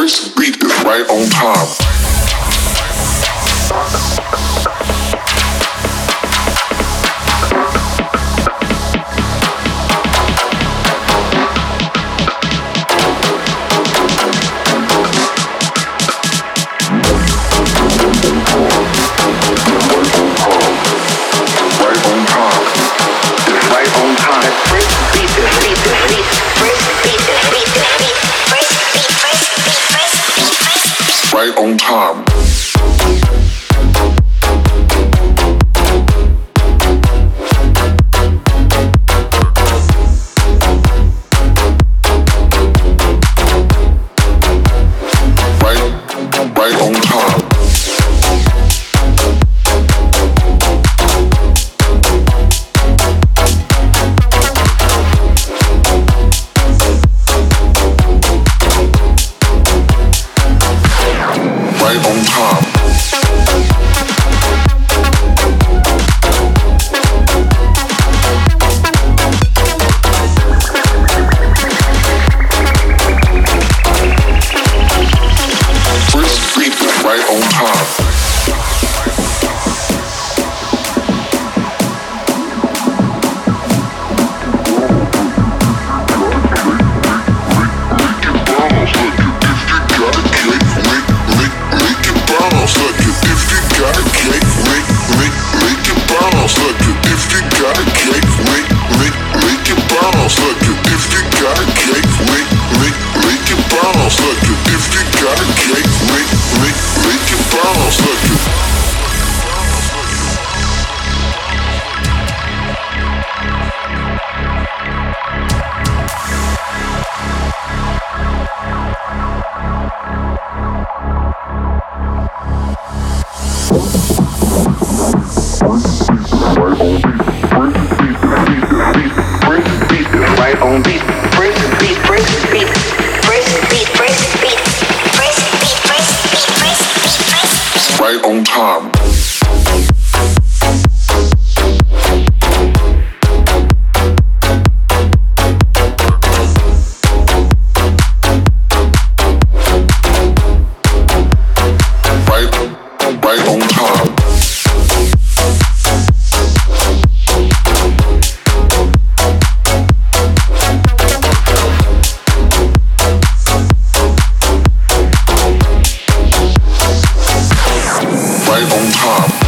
First beat is right on time. heart. Right on time. right on top.